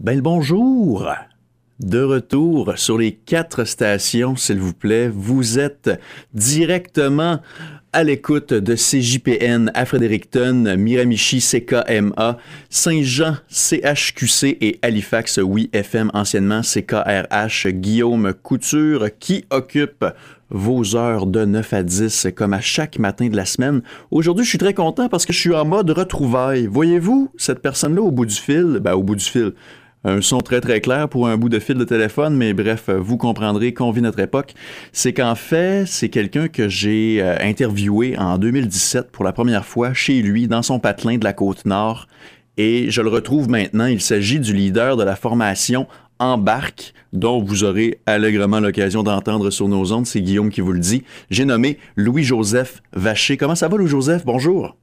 Ben le bonjour! De retour sur les quatre stations, s'il vous plaît. Vous êtes directement à l'écoute de CJPN à Fredericton, Miramichi, CKMA, Saint-Jean, CHQC et Halifax, oui, FM, anciennement CKRH, Guillaume Couture, qui occupe vos heures de 9 à 10 comme à chaque matin de la semaine. Aujourd'hui, je suis très content parce que je suis en mode retrouvailles. Voyez-vous cette personne-là au bout du fil? Ben, au bout du fil un son très très clair pour un bout de fil de téléphone, mais bref, vous comprendrez qu'on vit notre époque. C'est qu'en fait, c'est quelqu'un que j'ai euh, interviewé en 2017 pour la première fois chez lui, dans son patelin de la côte nord. Et je le retrouve maintenant. Il s'agit du leader de la formation Embarque, dont vous aurez allègrement l'occasion d'entendre sur nos ondes. C'est Guillaume qui vous le dit. J'ai nommé Louis-Joseph Vacher. Comment ça va, Louis-Joseph? Bonjour.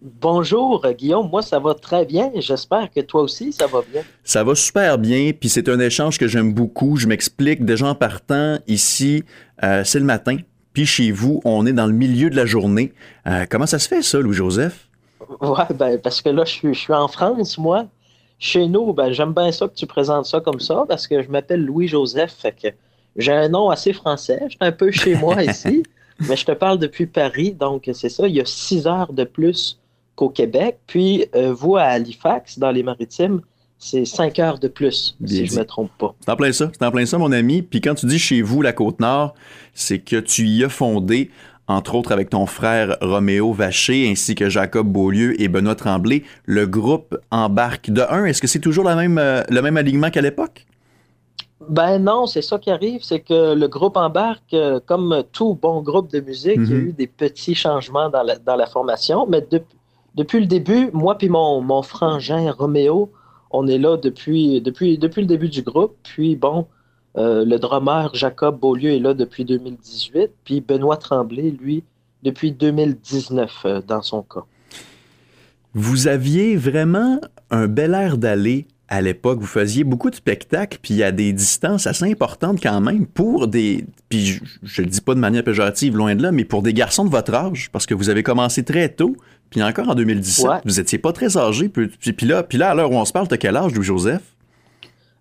Bonjour Guillaume, moi ça va très bien. J'espère que toi aussi ça va bien. Ça va super bien, puis c'est un échange que j'aime beaucoup. Je m'explique déjà en partant ici, euh, c'est le matin, puis chez vous, on est dans le milieu de la journée. Euh, comment ça se fait ça, Louis-Joseph? Ouais, ben, parce que là je suis, en France, moi. Chez nous, ben, j'aime bien ça que tu présentes ça comme ça, parce que je m'appelle Louis-Joseph, fait que j'ai un nom assez français. Je suis un peu chez moi ici, mais je te parle depuis Paris, donc c'est ça. Il y a six heures de plus au Québec. Puis, euh, vous, à Halifax, dans les maritimes, c'est cinq heures de plus, si je ne me trompe pas. C'est en plein ça, c'est en plein ça, mon ami. Puis quand tu dis chez vous, la Côte-Nord, c'est que tu y as fondé, entre autres avec ton frère Roméo Vacher, ainsi que Jacob Beaulieu et Benoît Tremblay, le groupe Embarque. De un, est-ce que c'est toujours la même, euh, le même alignement qu'à l'époque? Ben non, c'est ça qui arrive, c'est que le groupe Embarque, euh, comme tout bon groupe de musique, il y a mm-hmm. eu des petits changements dans la, dans la formation, mais depuis depuis le début, moi puis mon, mon frangin Roméo, on est là depuis, depuis, le début du groupe. Puis bon, euh, le drummer Jacob Beaulieu est là depuis 2018. Puis Benoît Tremblay, lui, depuis 2019 euh, dans son cas. Vous aviez vraiment un bel air d'aller à l'époque, vous faisiez beaucoup de spectacles, puis a des distances assez importantes quand même pour des. Puis je, ne le dis pas de manière péjorative, loin de là, mais pour des garçons de votre âge, parce que vous avez commencé très tôt, puis encore en 2017, vous étiez pas très âgé. Puis, puis, là, puis là, à l'heure où on se parle, de quel âge, Louis-Joseph?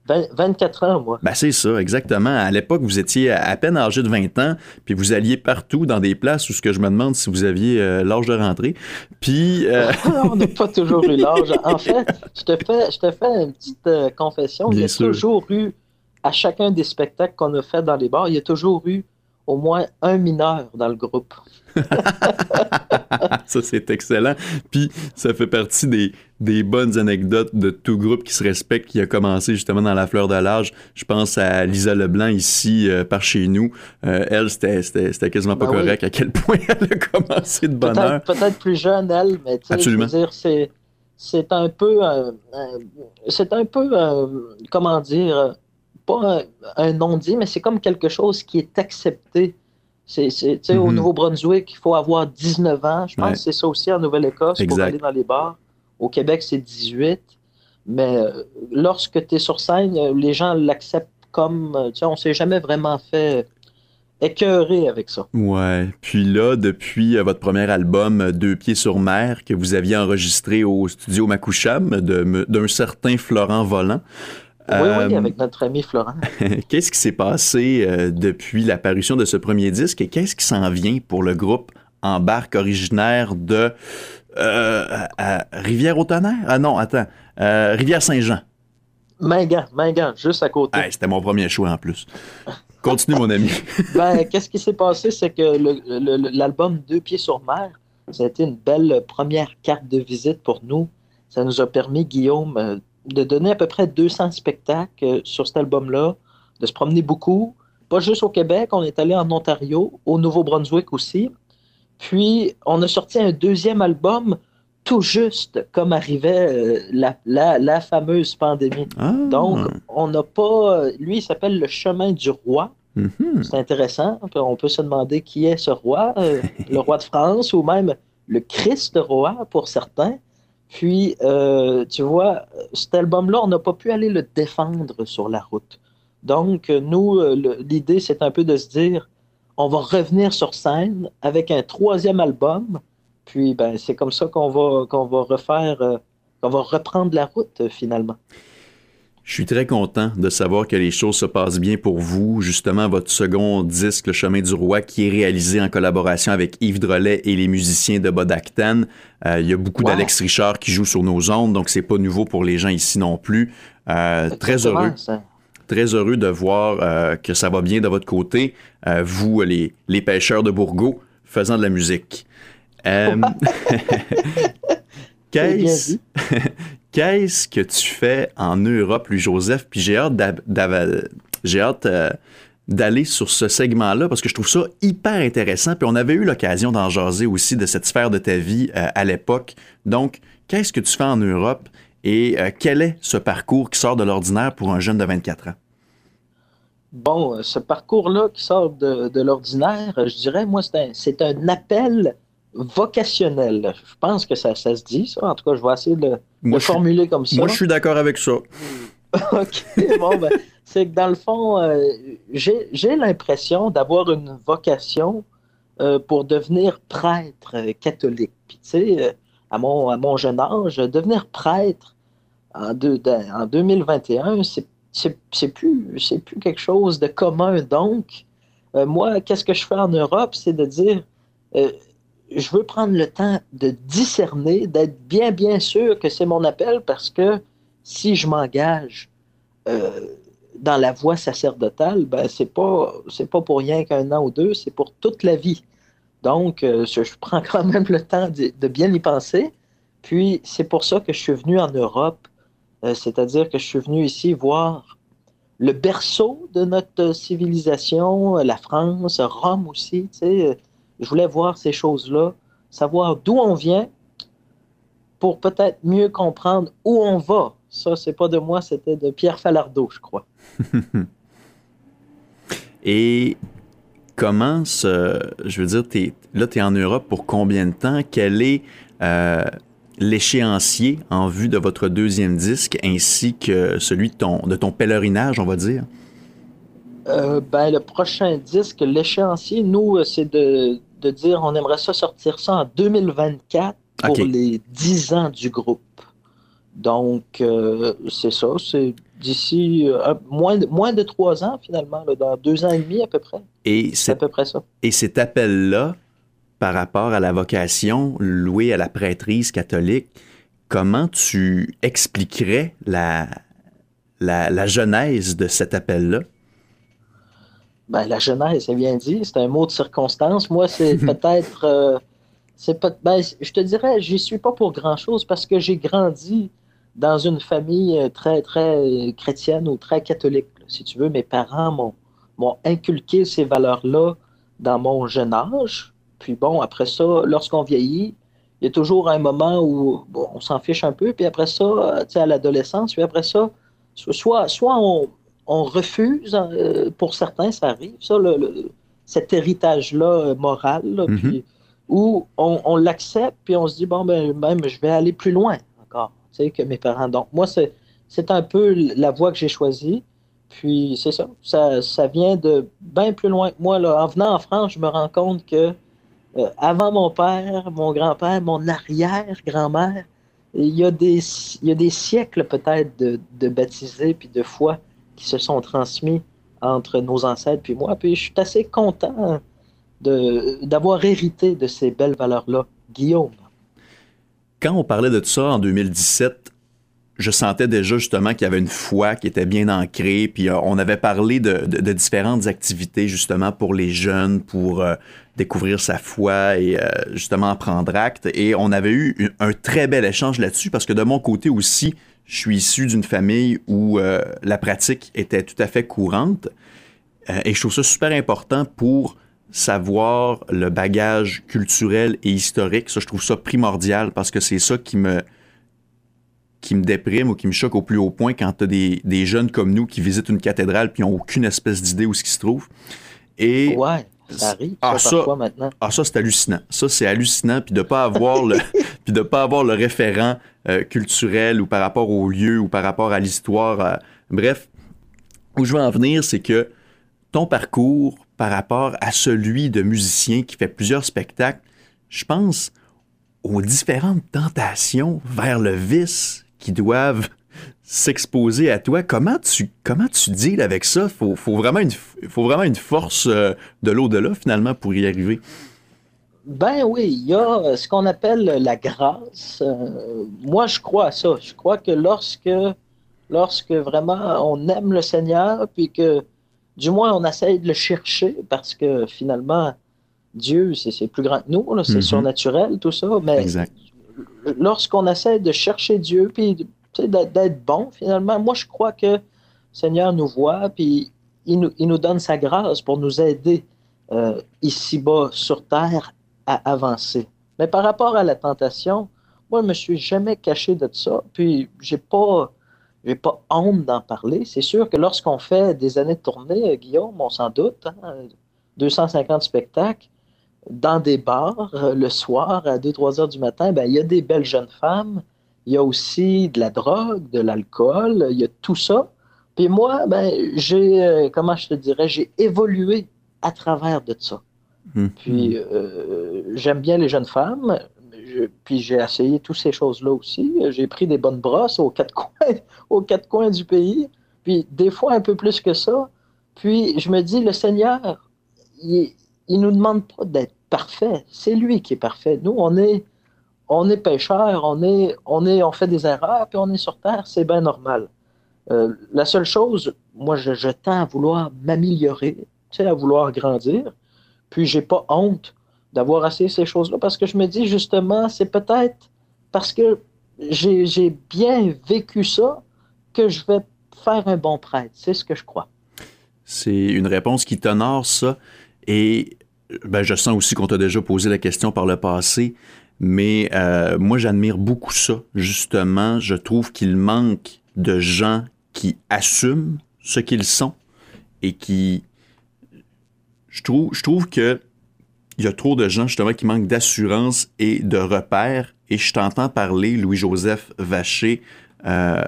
24 ans, moi. Ben, c'est ça, exactement. À l'époque, vous étiez à peine âgé de 20 ans, puis vous alliez partout dans des places où ce que je me demande si vous aviez euh, l'âge de rentrer. Puis. Euh, on n'a pas toujours eu l'âge. En fait, je te fais, je te fais une petite euh, confession. il y a toujours eu, à chacun des spectacles qu'on a fait dans les bars, il y a toujours eu au moins un mineur dans le groupe. ça, c'est excellent. Puis, ça fait partie des, des, bonnes anecdotes de tout groupe qui se respecte, qui a commencé justement dans la fleur de l'âge. Je pense à Lisa Leblanc ici, euh, par chez nous. Euh, elle, c'était quasiment pas ben correct à quel point elle a commencé de bonne heure. Peut-être plus jeune, elle, mais tu sais, je veux dire, c'est c'est un peu, euh, c'est un peu, comment dire, pas un non-dit, mais c'est comme quelque chose qui est accepté c'est, Au mhm. Nouveau-Brunswick, il faut avoir 19 ans. Je pense que c'est ça aussi en Nouvelle-Écosse pour aller dans les bars. Au Québec, c'est 18. Mais euh, lorsque tu es sur scène, euh, les gens l'acceptent comme. Euh, on ne s'est jamais vraiment fait écœurer avec ça. Ouais. Puis là, depuis votre premier album, Deux pieds sur mer, que vous aviez enregistré au studio Makoucham d'un certain Florent Volant, oui, oui, euh, avec notre ami Florent. qu'est-ce qui s'est passé euh, depuis l'apparition de ce premier disque et qu'est-ce qui s'en vient pour le groupe Embarque originaire de euh, Rivière-au-Tonnerre? Ah non, attends, Rivière-Saint-Jean. Mingan, Mingan, juste à côté. C'était mon premier choix en plus. Continue, mon ami. ben, qu'est-ce qui s'est passé? C'est que l'album Deux pieds sur mer, ça a été une belle première carte de visite pour nous. Ça nous a permis, Guillaume, de donner à peu près 200 spectacles euh, sur cet album-là, de se promener beaucoup, pas juste au Québec, on est allé en Ontario, au Nouveau-Brunswick aussi. Puis, on a sorti un deuxième album tout juste comme arrivait euh, la, fameuse pandémie. Ah. Donc, on n'a pas... Lui, il s'appelle Le Chemin du Roi. Mm-hmm. C'est intéressant. On peut se demander qui est ce roi, euh, le roi de France ou même le Christ roi pour certains. Puis, euh, tu vois, cet album-là, on n'a pas pu aller le défendre sur la route. Donc, nous, euh, l'idée, c'est un peu de se dire, on va revenir sur scène avec un troisième album. Puis, ben, c'est comme ça qu'on va, refaire, euh, qu'on va reprendre la route finalement. Je suis très content de savoir que les choses se passent bien pour vous. Justement, votre second disque, Le Chemin du Roi, qui est réalisé en collaboration avec Yves Drolet et les musiciens de Bodactan. Euh, il y a beaucoup d'Alex Richard qui joue sur nos ondes, donc c'est pas nouveau pour les gens ici non plus. Euh, très heureux. Très heureux de voir euh, que ça va bien de votre côté, vous, les, les pêcheurs de Bourgot, faisant de la musique. Qu'est-ce qu'est-ce que tu fais en Europe, lui, Joseph? Puis j'ai hâte, euh, d'aller sur ce segment-là parce que je trouve ça hyper intéressant. Puis on avait eu l'occasion d'en jaser aussi de cette sphère de ta vie euh, à l'époque. Donc, qu'est-ce que tu fais en Europe et euh, quel est ce parcours qui sort de l'ordinaire pour un jeune de 24 ans? Bon, ce parcours-là qui sort de, l'ordinaire, je dirais, moi, c'est un appel vocationnel. Je pense que ça, se dit, ça. En tout cas, je vais essayer de le formuler comme ça. Moi, je suis d'accord avec ça. OK. Bon, ben, c'est que dans le fond, euh, j'ai l'impression d'avoir une vocation euh, pour devenir prêtre catholique. Puis, tu sais, euh, à, mon, à mon jeune âge, devenir prêtre en, en 2021, c'est plus, plus quelque chose de commun. Donc, moi, qu'est-ce que je fais en Europe? C'est de dire je veux prendre le temps de discerner, d'être bien, bien sûr que c'est mon appel parce que si je m'engage euh, dans la voie sacerdotale, ben, c'est pas, c'est pas pour rien qu'un an ou deux, c'est pour toute la vie. Donc, euh, je, prends quand même le temps de, bien y penser. Puis, c'est pour ça que je suis venu en Europe, euh, c'est-à-dire que je suis venu ici voir le berceau de notre civilisation, la France, Rome aussi, tu sais, je voulais voir ces choses-là, savoir d'où on vient pour peut-être mieux comprendre où on va. Ça, c'est pas de moi, c'était de Pierre Falardeau, je crois. Et comment ce, je veux dire, es, là, tu es en Europe pour combien de temps? Quel est euh, l'échéancier en vue de votre deuxième disque ainsi que celui de ton, de ton pèlerinage, on va dire? Euh, ben, le prochain disque, l'échéancier, nous, c'est de de dire on aimerait ça sortir ça en 2024 pour les 10 ans du groupe. Donc, euh, c'est ça, c'est d'ici euh, moins, de, moins de trois ans finalement, dans deux ans et demi à peu près. Et c'est à peu près ça. Et cet appel-là, par rapport à la vocation louée à la prêtrise catholique, comment tu expliquerais la, la, la genèse de cet appel-là? Ben, la jeunesse, c'est bien dit, c'est un mot de circonstance. Moi, c'est peut-être. Euh, c'est ben, je te dirais, j'y suis pas pour grand-chose parce que j'ai grandi dans une famille euh, très, très chrétienne ou très catholique. Si tu veux, mes parents m'ont inculqué ces valeurs-là dans mon jeune âge. Puis bon, après ça, lorsqu'on vieillit, il y a toujours un moment où on s'en fiche un peu. Puis après ça, euh, tu sais, à l'adolescence, puis après ça, soit, soit on, on refuse, euh, pour certains, ça arrive, ça, cet héritage-là euh, moral, mhm. où on, l'accepte, puis on se dit, bon, ben, même, je vais aller plus loin encore, tu sais, que mes parents. Donc, moi, c'est un peu la voie que j'ai choisie. Puis, c'est ça, ça, vient de bien plus loin que moi. Là. En venant en France, je me rends compte que euh, avant mon père, mon grand-père, mon arrière-grand-mère, il y, a des, il y a des siècles peut-être de, de baptisés puis de foi qui se sont transmis entre nos ancêtres puis moi. Puis je suis assez content d'avoir hérité de ces belles valeurs-là. Guillaume. Quand on parlait de tout ça en 2017, je sentais déjà justement qu'il y avait une foi qui était bien ancrée, puis euh, on avait parlé de, différentes activités justement pour les jeunes, pour euh, découvrir sa foi et euh, justement prendre acte. Et on avait eu un très bel échange là-dessus parce que de mon côté aussi, je suis issu d'une famille où euh, la pratique était tout à fait courante. Euh, et je trouve ça super important pour savoir le bagage culturel et historique. Ça, je trouve ça primordial parce que c'est ça qui me, qui me déprime ou qui me choque au plus haut point quand tu as des, des, jeunes comme nous qui visitent une cathédrale puis n'ont aucune espèce d'idée où ce qui se trouve. Et. Ça arrive, ah, ça, maintenant. Ah, ça, c'est hallucinant. Ça, c'est hallucinant. Puis de pas avoir le, puis de pas avoir le référent euh, culturel ou par rapport au lieu ou par rapport à l'histoire. Euh, bref, où je veux en venir, c'est que ton parcours par rapport à celui de musicien qui fait plusieurs spectacles, je pense aux différentes tentations vers le vice qui doivent s'exposer à toi. Comment tu, comment tu deals avec ça? Faut, faut vraiment une, faut vraiment une force euh, de l'au-delà, finalement, pour y arriver. Ben oui, il y a ce qu'on appelle la grâce. Euh, moi, je crois à ça. Je crois que lorsque, lorsque vraiment on aime le Seigneur, puis que du moins on essaye de le chercher, parce que finalement, Dieu, c'est plus grand que nous, c'est mm-hmm. surnaturel, tout ça. Mais lorsqu'on essaie de chercher Dieu, puis d'être bon, finalement, moi, je crois que le Seigneur nous voit, puis il nous, donne sa grâce pour nous aider euh, ici-bas sur terre à avancer. Mais par rapport à la tentation, moi, je me suis jamais caché de ça, puis j'ai pas, j'ai pas honte d'en parler. C'est sûr que lorsqu'on fait des années de tournée, euh, Guillaume, on s'en doute, 250 hein, spectacles, dans des bars, euh, le soir, à 2-3 heures du matin, ben, il y a des belles jeunes femmes, il y a aussi de la drogue, de l'alcool, il y a tout ça. Puis moi, ben, j'ai, euh, comment je te dirais, j'ai évolué à travers de ça. Hmm. Puis euh, j'aime bien les jeunes femmes, puis j'ai essayé toutes ces choses-là aussi. J'ai pris des bonnes brosses aux quatre coins, aux quatre coins du pays, puis des fois un peu plus que ça. Puis je me dis, le Seigneur, il, il nous demande pas d'être parfait. C'est lui qui est parfait. Nous, on est, on est pécheurs, on, est, on, est, on fait des erreurs, puis on est sur Terre, c'est bien normal. Euh, la seule chose, moi, je, tends à vouloir m'améliorer, tu sais, à vouloir grandir, puis j'ai pas honte d'avoir assez ces choses-là, parce que je me dis, justement, c'est peut-être parce que j'ai bien vécu ça que je vais faire un bon prêtre. C'est ce que je crois. C'est une réponse qui t'honore ça. Et ben, je sens aussi qu'on t'a déjà posé la question par le passé. Mais euh, moi, j'admire beaucoup ça. Justement, je trouve qu'il manque de gens qui assument ce qu'ils sont et qui... Je trouve, je que il y a trop de gens, justement, qui manquent d'assurance et de repères. Et je t'entends parler, Louis-Joseph Vacher, euh,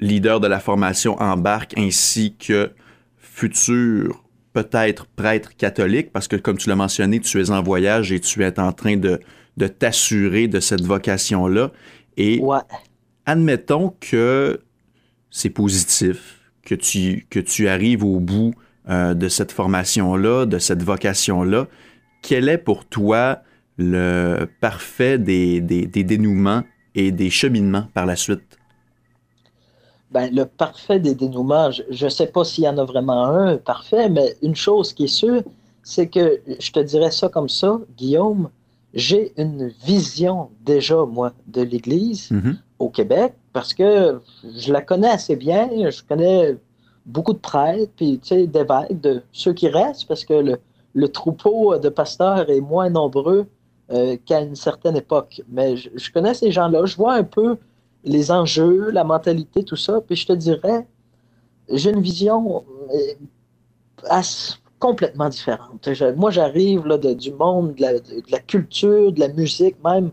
leader de la formation Embarque, ainsi que futur peut-être prêtre catholique, parce que comme tu l'as mentionné, tu es en voyage et tu es en train de de t'assurer de cette vocation-là. Et admettons que c'est positif, que tu, que tu arrives au bout euh, de cette formation-là, de cette vocation-là. Quel est pour toi le parfait des, des, dénouements et des cheminements par la suite? Ben, le parfait des dénouements, je ne sais pas s'il y en a vraiment un parfait, mais une chose qui est sûre, c'est que je te dirais ça comme ça, Guillaume, j'ai une vision déjà, moi, de l'Église mhm. au Québec parce que je la connais assez bien. Je connais beaucoup de prêtres, puis tu sais, d'évêques, de ceux qui restent, parce que le, troupeau de pasteurs est moins nombreux euh, qu'à une certaine époque. Mais je, connais ces gens-là, je vois un peu les enjeux, la mentalité, tout ça, puis je te dirais, j'ai une vision euh, complètement différente. moi, j'arrive du monde de la, culture, de la musique, même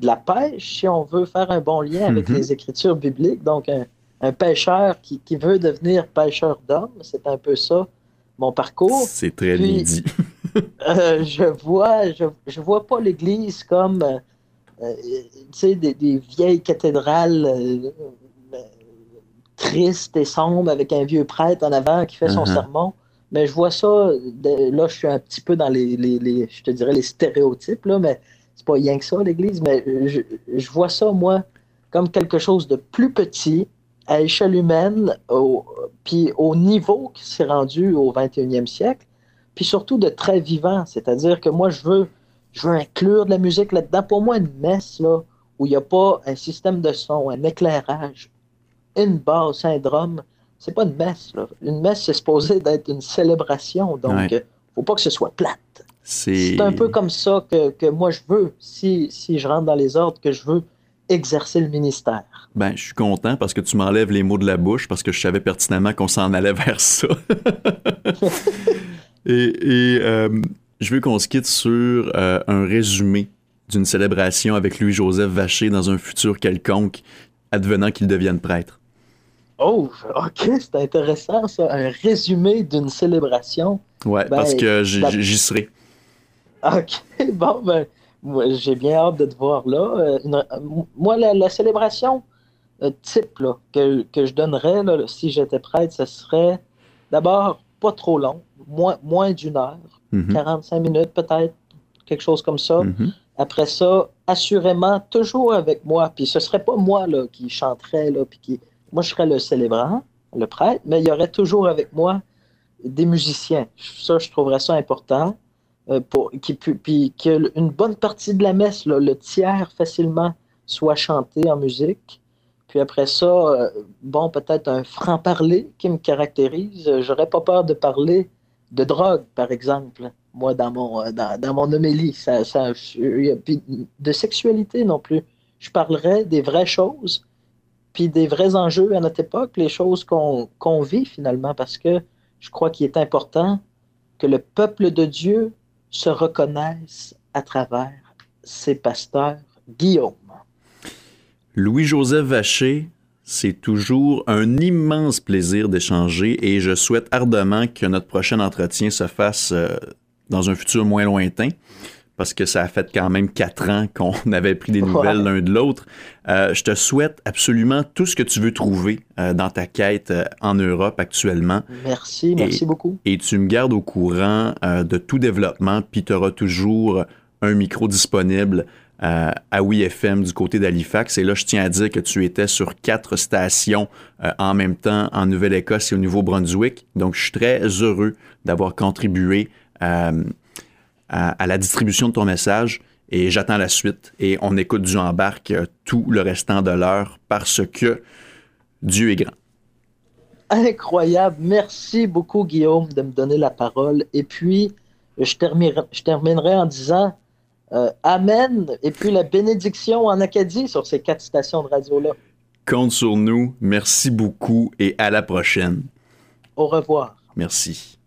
de la pêche, si on veut faire un bon lien avec mhm. les écritures bibliques. Donc, un, pêcheur qui, veut devenir pêcheur d'hommes, c'est un peu ça, mon parcours. C'est très dit. Euh, je vois, je, vois pas l'Église comme, euh, euh, des, vieilles cathédrales tristes et sombres avec un vieux prêtre en avant qui fait son uh-huh. sermon. Mais je vois ça, là, je suis un petit peu dans les, les, je te dirais, les stéréotypes, là, mais c'est pas rien que ça, l'Église, mais je, je, vois ça, moi, comme quelque chose de plus petit, à échelle humaine, au, puis au niveau qui s'est rendu au 21e siècle, puis surtout de très vivant. C'est-à-dire que moi, je veux, je veux inclure de la musique là-dedans. Pour moi, une messe, là, où il n'y a pas un système de son, un éclairage, une basse, un drum, c'est pas une messe. Une messe, c'est supposé d'être une célébration. Donc, il ne faut pas que ce soit plate. C'est un peu comme ça que, moi je veux, si, si, je rentre dans les ordres, que je veux exercer le ministère. Ben, je suis content parce que tu m'enlèves les mots de la bouche parce que je savais pertinemment qu'on s'en allait vers ça. et, euh, je veux qu'on se quitte sur euh, un résumé d'une célébration avec Louis-Joseph Vacher dans un futur quelconque, advenant qu'il devienne prêtre. Oh, ok, c'est intéressant ça. Un résumé d'une célébration. Ouais, ben, parce que j'y serai. Ok, bon, ben, j'ai bien hâte de te voir là. Euh, moi, la, célébration, type que, je donnerais si j'étais prêtre, ce serait d'abord pas trop long, moins, moins d'une heure, 45 mhm. minutes peut-être, quelque chose comme ça. Mhm. Après ça, assurément, toujours avec moi. Puis ce serait pas moi là, qui chanterais, là, puis qui... moi je serais le célébrant, le prêtre, mais il y aurait toujours avec moi des musiciens. Ça, je trouverais ça important. Euh, pour, puis qu'une bonne partie de la messe, le tiers facilement, soit chanté en musique. Puis après ça, euh, bon, peut-être un franc-parler qui me caractérise. J'aurais pas peur de parler de drogue, par exemple, moi, dans mon, euh, dans, mon homélie. Puis de sexualité non plus. Je parlerais des vraies choses, puis des vrais enjeux à notre époque, les choses qu'on vit finalement, parce que je crois qu'il est important que le peuple de Dieu se reconnaisse à travers ses pasteurs. Guillaume. Louis-Joseph Vacher, c'est toujours un immense plaisir d'échanger et je souhaite ardemment que notre prochain entretien se fasse euh, dans un futur moins lointain parce que ça a fait quand même quatre ans qu'on avait pris des nouvelles l'un de l'autre. Euh, je te souhaite absolument tout ce que tu veux trouver euh, dans ta quête en Europe actuellement. Merci, merci beaucoup. Et tu me gardes au courant de tout développement, puis tu auras toujours un micro disponible euh, à WeFM du côté d'Halifax. Et là, je tiens à dire que tu étais sur quatre stations euh, en même temps en Nouvelle-Écosse et au Nouveau-Brunswick. Donc, je suis très heureux d'avoir contribué euh, à, la distribution de ton message. Et j'attends la suite. Et on écoute du embarque tout le restant de l'heure parce que Dieu est grand. Incroyable. Merci beaucoup, Guillaume, de me donner la parole. Et puis, je terminerai, je terminerai en disant euh, amen. Et puis la bénédiction en Acadie sur ces quatre stations de radio-là. Compte sur nous. Merci beaucoup et à la prochaine. Au revoir. Merci.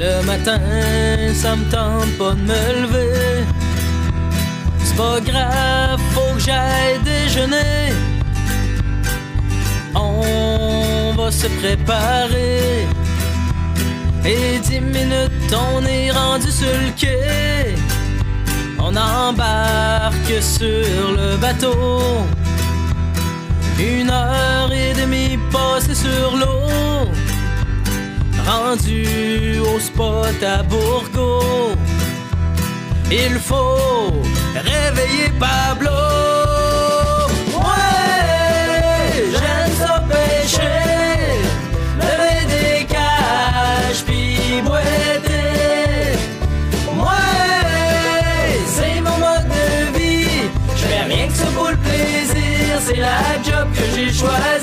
Le matin, ça me tente pas de me lever. C'est pas grave, faut que j'aille déjeuner. On va se préparer. Et dix minutes, on est rendu sur le quai. On embarque sur le bateau. Une heure et demie passée sur l'eau rendu au spot à Bourgo. Il faut réveiller Pablo. Ouais, j'aime ça pêcher, lever des cages puis boiter. Ouais, c'est mon mode de vie. Je fais rien que ça pour le plaisir, c'est la job que j'ai choisie.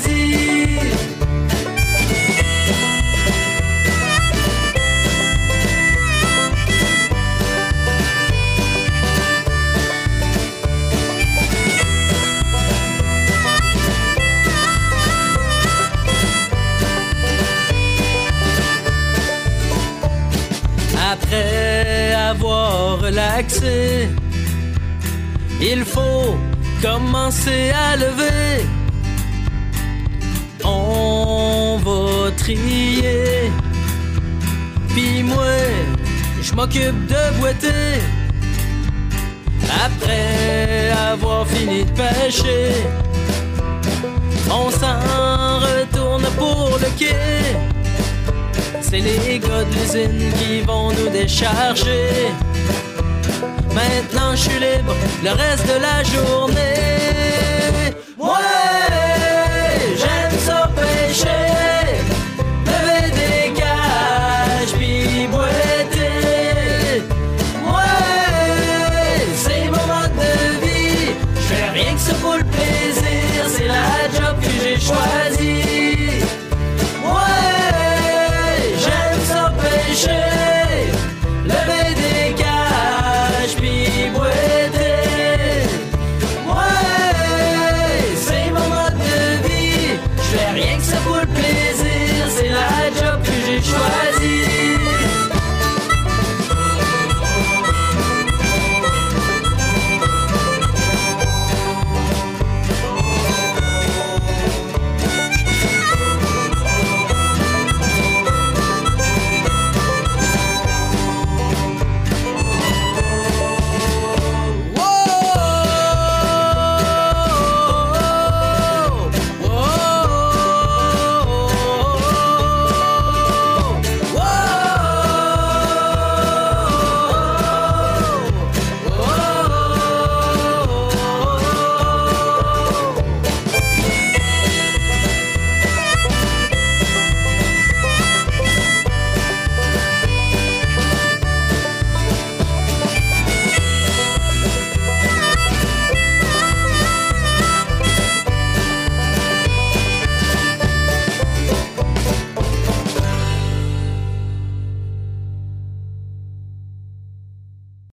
Il faut commencer à lever. On va trier. Puis moi, je m'occupe de boiter. Après avoir fini de pêcher, on s'en retourne pour le quai. C'est les gars de qui vont nous décharger. Maintenant je suis libre le reste de la journée.